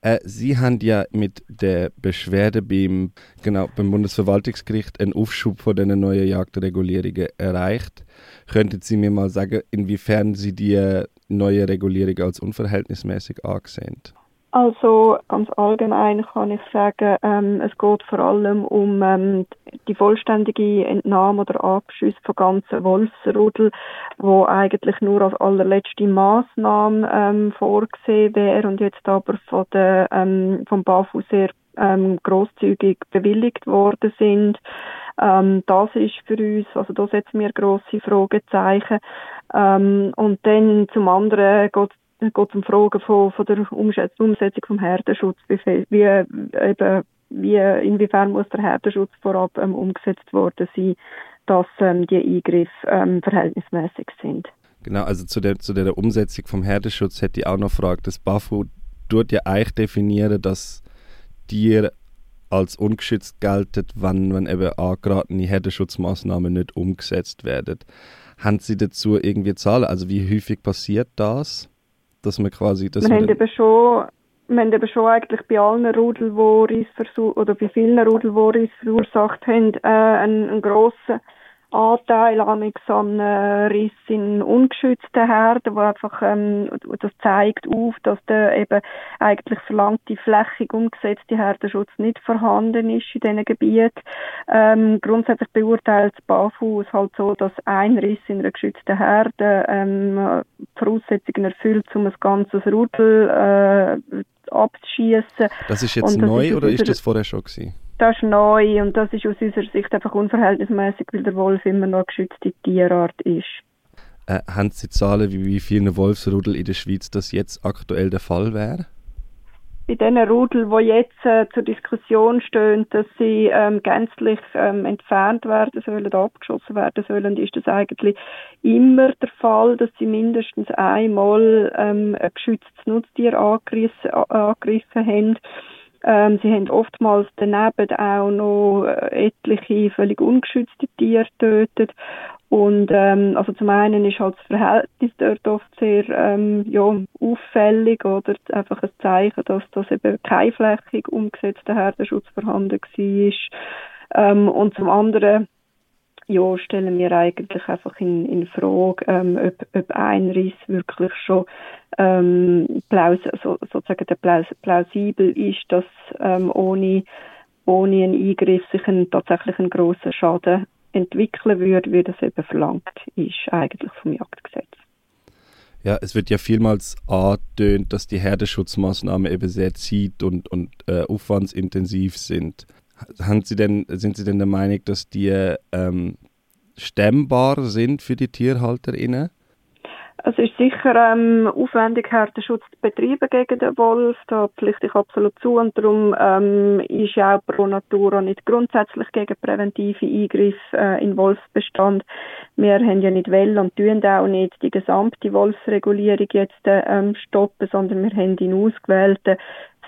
Äh, Sie haben ja mit der Beschwerde beim, genau, beim Bundesverwaltungsgericht einen Aufschub von den neuen Jagdregulierungen erreicht. Könnten Sie mir mal sagen, inwiefern Sie die neue Regulierung als unverhältnismäßig angesehen? Also ganz allgemein kann ich sagen, ähm, es geht vor allem um ähm, die vollständige Entnahme oder Abschuss von ganzen Wolfsrudel, wo eigentlich nur als allerletzte Maßnahme ähm, vorgesehen wäre und jetzt aber von der, ähm, vom BAFU sehr ähm, großzügig bewilligt worden sind. Ähm, das ist für uns, also da setzen wir grosse Fragezeichen. Ähm, und dann zum anderen geht es geht um Fragen von, von der Umsetzung vom Herdenschutz, wie, wie, eben, wie, inwiefern muss der Herdenschutz vorab ähm, umgesetzt worden sein, dass ähm, die Eingriffe ähm, verhältnismäßig sind. Genau, also zu der, zu der Umsetzung vom Herdenschutz hätte ich auch noch gefragt. Das BAFU tut ja eigentlich definieren, dass Tiere als ungeschützt gelten, wenn, wenn eben angeratene Herdenschutzmaßnahmen nicht umgesetzt werden. Haben Sie dazu irgendwie Zahlen? Also wie häufig passiert das, dass man quasi... Dass wir, haben eben schon, wir haben eben schon eigentlich bei allen Rudel, die oder bei vielen Rudel, die verursacht haben, äh, einen, einen grossen Anteil an einem Riss in ungeschützten Herden, wo einfach ähm, das zeigt auf, dass der eben eigentlich verlangte flächig umgesetzte Herdenschutz nicht vorhanden ist in diesen Gebieten. Ähm, grundsätzlich beurteilt das BAFU es halt so, dass ein Riss in einer geschützten Herde ähm, Voraussetzungen erfüllt, um ein ganzes Rudel äh, abzuschießen. Das ist jetzt neu ist oder ist das vorher schon gewesen? Das ist neu und das ist aus unserer Sicht einfach unverhältnismäßig, weil der Wolf immer noch eine geschützte Tierart ist. Äh, haben Sie Zahlen, wie, wie viele Wolfsrudel in der Schweiz das jetzt aktuell der Fall wäre? Bei den Rudel, die jetzt äh, zur Diskussion stehen, dass sie ähm, gänzlich ähm, entfernt werden sollen, abgeschossen werden sollen, ist das eigentlich immer der Fall, dass sie mindestens einmal ähm, ein geschütztes Nutztier angerissen, angegriffen haben. Ähm, sie haben oftmals daneben auch noch äh, etliche völlig ungeschützte Tiere getötet. Und ähm, also zum einen ist halt das Verhältnis dort oft sehr ähm, ja, auffällig oder einfach ein Zeichen, dass das eben kein flächig umgesetzter Herdenschutz vorhanden war. Ähm, und zum anderen ja, stellen wir eigentlich einfach in, in Frage, ähm, ob, ob ein Riss wirklich schon ähm, plaus so, sozusagen der plaus plausibel ist, dass ähm, ohne, ohne einen Eingriff sich ein, tatsächlich ein grosser Schaden entwickeln würde, wie das eben verlangt ist eigentlich vom Jagdgesetz. Ja, es wird ja vielmals angetönt, dass die Herdenschutzmaßnahmen eben sehr zeit- und, und äh, aufwandsintensiv sind. Haben Sie denn, sind Sie denn der Meinung, dass die ähm, stemmbar sind für die TierhalterInnen? Es ist sicher ähm, aufwendig, Härteschutz zu betreiben gegen den Wolf. Da pflichte ich absolut zu. Und darum ähm, ist auch Pro Natura nicht grundsätzlich gegen präventive Eingriffe äh, in Wolfsbestand. Wir haben ja nicht will und tun auch nicht die gesamte Wolfsregulierung jetzt ähm, stoppen, sondern wir haben in ausgewählten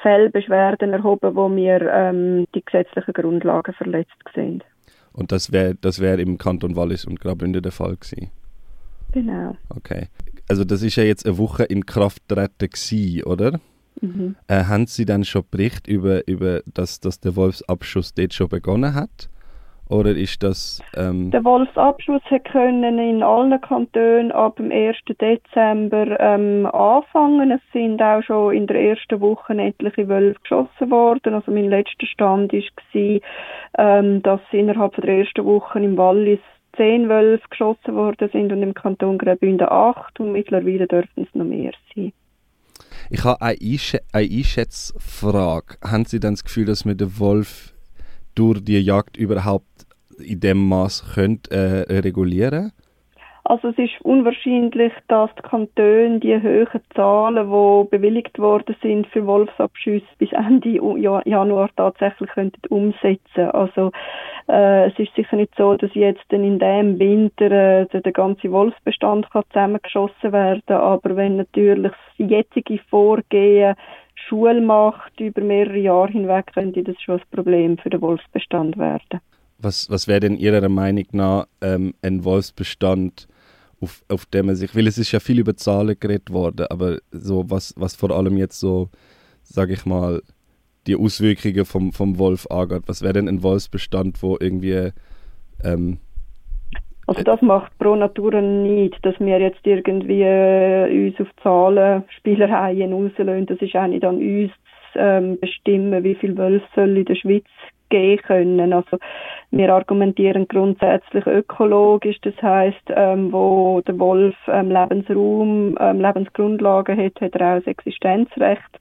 Fällen Beschwerden erhoben, wo wir ähm, die gesetzlichen Grundlagen verletzt sehen. Und das wäre das wär im Kanton Wallis und Graubünden der Fall gewesen? Genau. Okay. Also das ist ja jetzt eine Woche in Kraft treten oder? Mhm. Äh, haben Sie dann schon Bericht über, über dass, dass der Wolfsabschuss dort schon begonnen hat? Oder ist das... Ähm der Wolfsabschuss können in allen Kantonen ab dem 1. Dezember ähm, anfangen. Es sind auch schon in der ersten Woche etliche Wölfe geschossen worden. Also mein letzter Stand war, ähm, dass innerhalb der ersten Woche im Wallis zehn Wölfe geschossen worden sind und im Kanton Graubünden acht und mittlerweile dürfen es noch mehr sein. Ich habe eine, Einschätzfrage. Haben Sie dann das Gefühl, dass man den Wolf durch die Jagd überhaupt in dem Maß könnt, äh, regulieren also es ist unwahrscheinlich, dass die Kantone die hohen Zahlen, die bewilligt worden sind für Wolfsabschüsse bis Ende Januar tatsächlich könnten umsetzen. Also äh, es ist sicher nicht so, dass jetzt in dem Winter äh, der, ganze Wolfsbestand kann zusammengeschossen werden, aber wenn natürlich das jetzige Vorgehen Schule macht über mehrere Jahre hinweg, könnte das schon ein Problem für den Wolfsbestand werden. Was, was wäre denn Ihrer Meinung nach ähm, ein Wolfsbestand, auf, auf dem man sich, weil es ist ja viel über Zahlen geredet worden, aber so was, was vor allem jetzt so sage ich mal, die Auswirkungen vom, vom Wolf angeht? Was wäre denn ein Wolfsbestand, wo irgendwie ähm, also das macht Pro Natura nicht, dass wir jetzt irgendwie äh, uns auf Zahlen, Spielereien rauslösen. Das ist auch nicht an uns zu ähm, bestimmen, wie viel Wölfe soll in der Schweiz gehen können. Also wir argumentieren grundsätzlich ökologisch, das heißt, ähm, wo der Wolf ähm, Lebensraum, ähm, Lebensgrundlagen hat, hat er auch das Existenzrecht.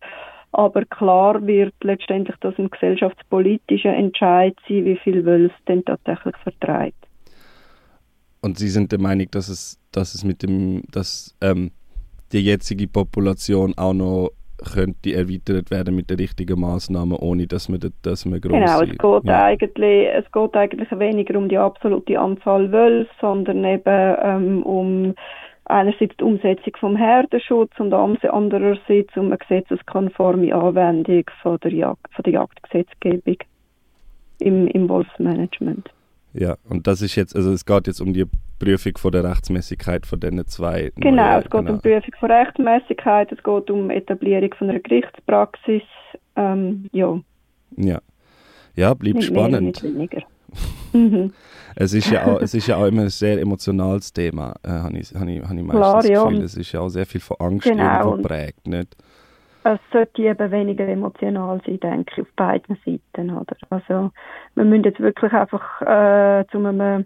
Aber klar wird letztendlich das ein gesellschaftspolitischer Entscheid sein, wie viel Wölfe denn tatsächlich vertreibt. Und Sie sind der Meinung, dass es, dass es mit dem, dass ähm, die jetzige Population auch noch könnte erweitert werden mit den richtigen Maßnahmen, ohne dass man, dass man groß Genau, es geht, ja. eigentlich, es geht eigentlich weniger um die absolute Anzahl Wölfe, sondern eben ähm, um einerseits die Umsetzung vom Herdenschutz und andererseits um eine gesetzeskonforme Anwendung von der, Jagd, von der Jagdgesetzgebung im, im Wolfsmanagement. Ja, und das ist jetzt, also es geht jetzt um die Prüfung von der Rechtmäßigkeit von diesen zwei. Genau, neuen, es geht genau. um die Prüfung von Rechtmäßigkeit, es geht um Etablierung von einer Gerichtspraxis. Ähm, ja. Ja. Ja, bleibt nicht spannend. Mehr, nicht mhm. es, ist ja auch, es ist ja auch immer ein sehr emotionales Thema, äh, habe ich, hab ich, hab ich meistens Klar, das Gefühl. Ja. Es ist ja auch sehr viel von Angst genau. irgendwo geprägt, nicht? Es sollte eben weniger emotional sein, denke ich, auf beiden Seiten. Oder? Also, wir müssen jetzt wirklich einfach äh, zu einem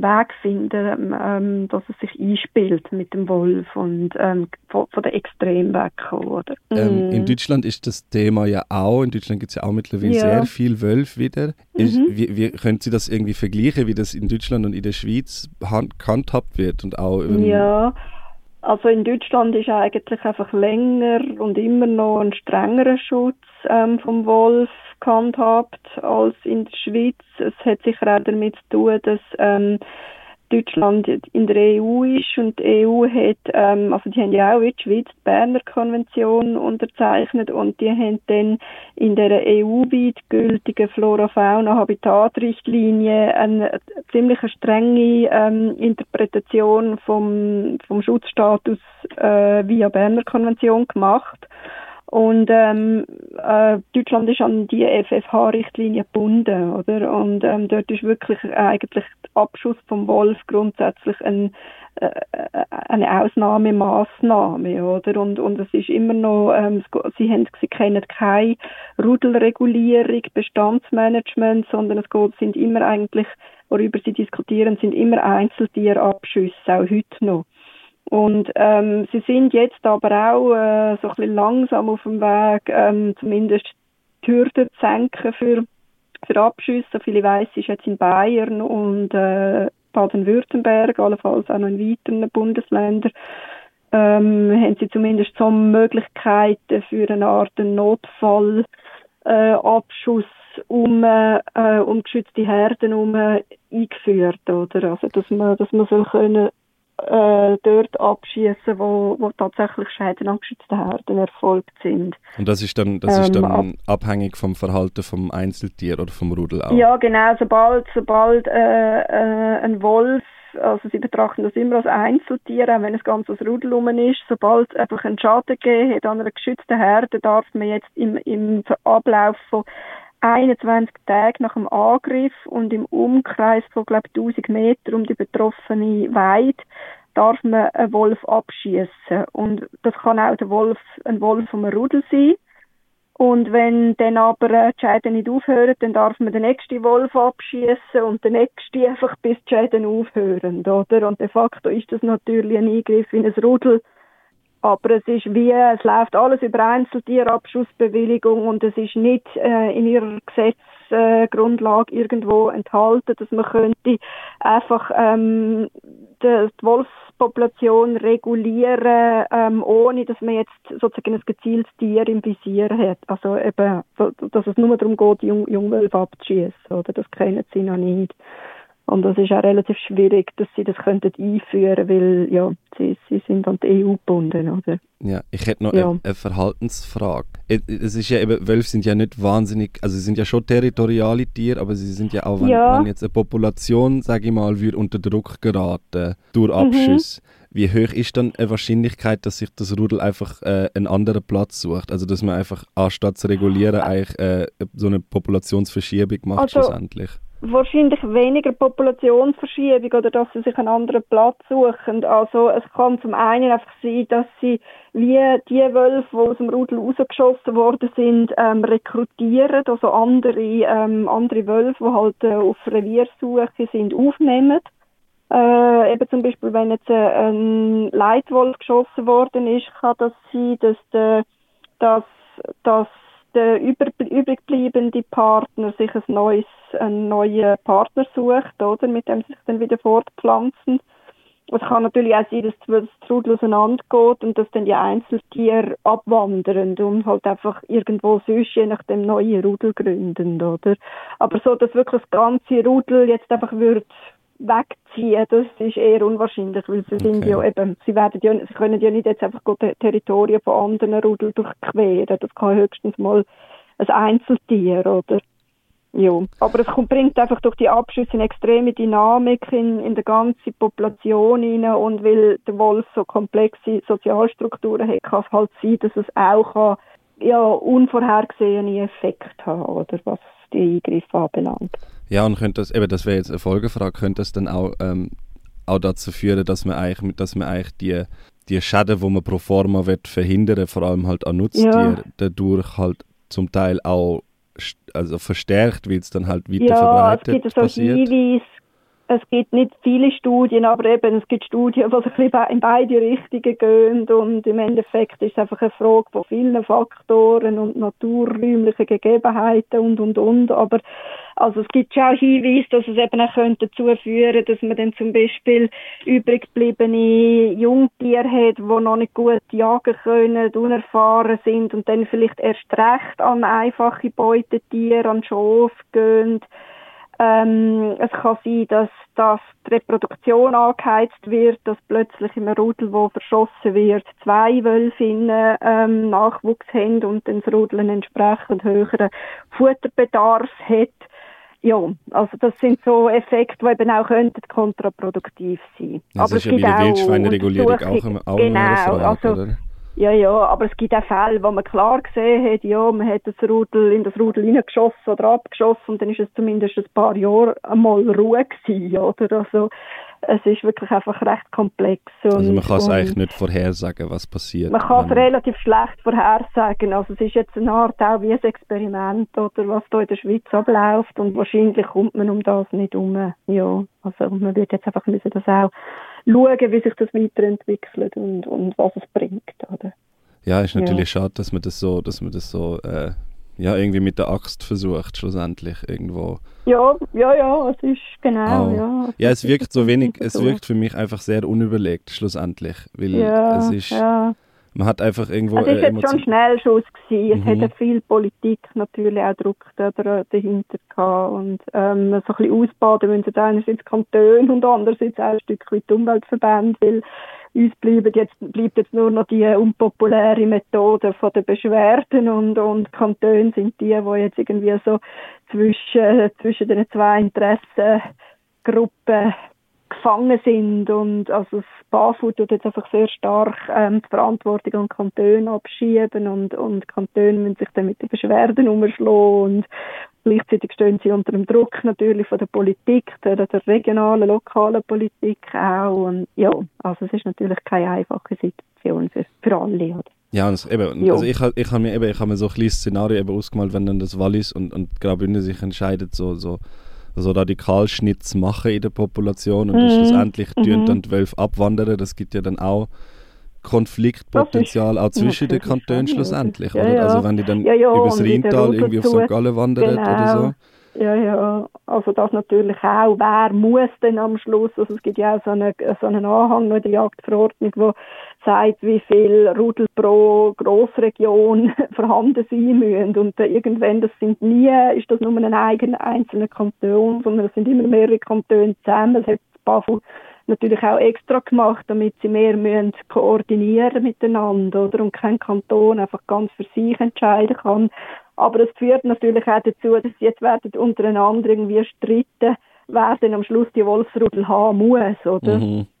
Weg finden, ähm, dass es sich einspielt mit dem Wolf und ähm, von, von der Extrem wegkommen. Oder? Ähm, In mhm. Deutschland ist das Thema ja auch, in Deutschland gibt es ja auch mittlerweile ja. sehr viel Wölfe wieder. Ist, mhm. wie, wie, können Sie das irgendwie vergleichen, wie das in Deutschland und in der Schweiz gehandhabt wird? Und auch, ähm, ja, also in Deutschland ist eigentlich einfach länger und immer noch ein strengerer Schutz ähm, vom Wolf gehandhabt als in der Schweiz. Es hat sicher auch damit zu tun, dass ähm, Deutschland in der EU ist und die EU hat, ähm, also die haben ja auch in der Schweiz die Berner Konvention unterzeichnet und die haben dann in der EU-weit gültigen Flora-Fauna-Habitat-Richtlinie eine ziemlich strenge ähm, Interpretation vom, vom Schutzstatus äh, via Berner Konvention gemacht. Und ähm, äh, Deutschland ist an die FFH-Richtlinie gebunden, oder? Und ähm, dort ist wirklich eigentlich Abschuss vom Wolf grundsätzlich ein, äh, eine Ausnahmemaßnahme, oder? Und, und es ist immer noch, ähm, sie, haben, sie kennen keine Rudelregulierung, Bestandsmanagement, sondern es geht, sind immer eigentlich, worüber sie diskutieren, sind immer Einzeltierabschüsse, auch heute noch. Und ähm, sie sind jetzt aber auch äh, so ein bisschen langsam auf dem Weg, ähm, zumindest die Hürden zu senken für, für Abschüsse. Viel ich weiss, ist jetzt in Bayern und äh, Baden-Württemberg, allenfalls auch noch in weiteren Bundesländern, ähm, haben sie zumindest so Möglichkeiten für eine Art Notfallabschuss äh, um, äh, um geschützte Herden um, äh, eingeführt, oder? Also, dass man, dass man soll können äh, dort abschießen, wo, wo tatsächlich Schäden an geschützten Herden erfolgt sind. Und das ist dann, das ist dann ähm, abhängig vom Verhalten vom Einzeltier oder vom Rudel auch? Ja, genau. Sobald, sobald äh, äh, ein Wolf also sie betrachten das immer als Einzeltier, auch wenn es ganz als Rudel rum ist. Sobald einfach ein Schaden gegeben hat an einer geschützten Herde, darf man jetzt im, im Ablauf von 21 Tage nach dem Angriff und im Umkreis von, glaube 1000 Meter um die betroffene Weide darf man einen Wolf abschießen und das kann auch der Wolf, ein Wolf vom Rudel sein. Und wenn dann aber äh, die Schäden nicht aufhören, dann darf man den nächsten Wolf abschießen und den nächsten einfach bis die Schäden aufhören, oder? Und de facto ist das natürlich ein Eingriff in ein Rudel, aber es ist wie, es läuft alles über Einzeltierabschussbewilligung und es ist nicht äh, in ihrer Gesetzesgrundlage äh, irgendwo enthalten, dass man könnte einfach ähm, die, die Wolfspopulation regulieren, ähm, ohne dass man jetzt sozusagen ein gezieltes Tier im Visier hat. Also eben, dass es nur darum geht, Jung Jungwölfe abzuschießen, oder? Das kennen sie noch nicht. Und das ist auch relativ schwierig, dass sie das könnten einführen, weil ja, sie, sie sind an die EU gebunden, oder? Ja, ich hätte noch ja. eine, eine, Verhaltensfrage. Es ist ja eben, Wölfe sind ja nicht wahnsinnig, also sie sind ja schon territoriale Tiere, aber sie sind ja auch, wenn, ja. wenn jetzt eine Population, sage ich mal, würde unter Druck geraten durch mhm. Abschüsse, wie hoch ist dann eine Wahrscheinlichkeit, dass sich das Rudel einfach äh, einen anderen Platz sucht? Also dass man einfach anstatt zu regulieren eigentlich äh, so eine Populationsverschiebung macht also, schlussendlich? Wahrscheinlich weniger Populationsverschiebung oder dass sie sich einen anderen Platz suchen. Also es kann zum einen einfach sein, dass sie wie die Wölfe, die aus dem Rudel rausgeschossen worden sind, ähm, rekrutieren, also andere, ähm, andere Wölfe, die halt äh, auf Reviersuche sind, aufnehmen. Äh, eben zum Beispiel, wenn jetzt äh, ein Leitwolf geschossen worden ist, kann das sein, dass der, dass, dass der übrigbliebende Partner sich ein neues, einen neuen Partner sucht, oder, mit dem sie sich dann wieder fortpflanzen. Es kann natürlich auch sein, dass das Rudel auseinandergeht und dass dann die Einzeltiere abwandern und halt einfach irgendwo sonst je nach dem neue Rudel gründen, oder? Aber so, dass wirklich das ganze Rudel jetzt einfach wird wegziehen, das ist eher unwahrscheinlich, weil sie okay. sind ja eben, sie werden ja, sie können ja nicht jetzt einfach die Territorien von anderen Rudel durchqueren. Das kann höchstens mal ein Einzeltier, oder? Ja, aber es kommt, bringt einfach durch die Abschüsse eine extreme Dynamik in, in der ganzen Population hinein und weil der Wolf so komplexe Sozialstrukturen hat, kann es halt sein, dass es auch kann, ja, unvorhergesehene Effekte haben, oder was die Eingriffe anbelangt. Ja, und könnte das, eben, das wäre jetzt eine Folgefrage, könnte das dann auch, ähm, auch dazu führen, dass man eigentlich, dass man eigentlich die, die Schäden, die man pro forma wird verhindern, vor allem halt an Nutztieren, ja. dadurch halt zum Teil auch also verstärkt, weil es dann halt weiter ja, verbreitet es gibt so passiert. Hinweise, es gibt nicht viele Studien, aber eben es gibt Studien, die sich in beide Richtungen gehen. Und im Endeffekt ist es einfach eine Frage von vielen Faktoren und naturräumlichen Gegebenheiten und und und, aber also es gibt schon auch Hinweise, dass es eben auch könnte dazu führen, dass man dann zum Beispiel übrig gebliebene Jungtiere hat, die noch nicht gut jagen können, unerfahren sind und dann vielleicht erst recht an einfache Beutetiere, an Schof gehen ähm, es kann sein, dass, dass die Reproduktion angeheizt wird, dass plötzlich im Rudel, wo verschossen wird, zwei Wölfinnen ähm, Nachwuchs haben und dann das Rudel einen entsprechend höheren Futterbedarf hat. Ja, also das sind so Effekte, die eben auch könnten kontraproduktiv sein. Das Aber ist ja bei der Wildschweinregulierung auch, auch genau, eine Frage, also, oder? Ja, ja, aber es gibt auch Fälle, wo man klar gesehen hat, ja, man hat das Rudel in das Rudel hineingeschossen oder abgeschossen und dann ist es zumindest ein paar Jahre einmal Ruhe gewesen, oder? Also, es ist wirklich einfach recht komplex. Und, also man kann es eigentlich nicht vorhersagen, was passiert. Man kann es relativ schlecht vorhersagen. Also es ist jetzt eine Art auch wie ein Experiment, oder was da in der Schweiz abläuft und wahrscheinlich kommt man um das nicht um. Ja, also man wird jetzt einfach müssen das auch schauen, wie sich das weiterentwickelt und, und was es bringt. Oder? Ja, ist natürlich ja. schade, dass man das so, dass man das so äh, ja, irgendwie mit der Axt versucht, schlussendlich irgendwo. Ja, ja, ja, es ist genau, oh. ja. Ja, es wirkt so wenig, es wirkt für mich einfach sehr unüberlegt, schlussendlich, weil ja, es ist, ja. man hat einfach irgendwo... Also es ist jetzt schon ein Schnellschuss gewesen, mhm. es hat viel Politik natürlich auch Druck dahinter gehabt und ähm, so ein bisschen ausbaden müssen einerseits Kantone und andererseits auch ein Stück weit Umweltverbände, weil uns bleibt jetzt, bleibt jetzt nur noch die unpopuläre Methode von den Beschwerden und, und Kantone sind die, die jetzt irgendwie so zwischen, zwischen den zwei Interessengruppen gefangen sind und also das BAFU tut jetzt einfach sehr stark ähm, die Verantwortung an Kantone abschieben und, und Kantone müssen sich dann mit den Beschwerden umschlagen und gleichzeitig stehen sie unter dem Druck natürlich von der Politik, der, der regionalen, lokalen Politik auch und ja, also es ist natürlich keine einfache Situation für, für alle. Oder? Ja, und eben, also ich, ich habe mir, eben, ich mir so ein kleines Szenario eben ausgemalt, wenn dann das Wallis und, und Graubünden sich entscheidet, so, so also Radikalschnitt zu machen in der Population und mhm. schlussendlich mhm. dann die Wölfe abwandern. Das gibt ja dann auch Konfliktpotenzial auch zwischen den Kantonen schlussendlich, ja, oder? Ja. Also wenn die dann ja, ja, übers Rheintal irgendwie auf St. Gallen wandern genau. oder so. Ja, ja, also das natürlich auch. Wer muss denn am Schluss, also es gibt ja auch so einen, so einen Anhang in der Jagdverordnung, wo sagt, wie viel Rudel pro Grossregion vorhanden sein müssen. Und irgendwann, das sind nie, ist das nur ein eigener einzelner Kanton, sondern das sind immer mehrere Kantone zusammen. Das hat das BAFU natürlich auch extra gemacht, damit sie mehr müssen koordinieren miteinander, oder? Und kein Kanton einfach ganz für sich entscheiden kann. Aber es führt natürlich auch dazu, dass sie jetzt werden untereinander irgendwie streiten, wer denn am Schluss die Wolfsrudel haben muss, oder? Mhm.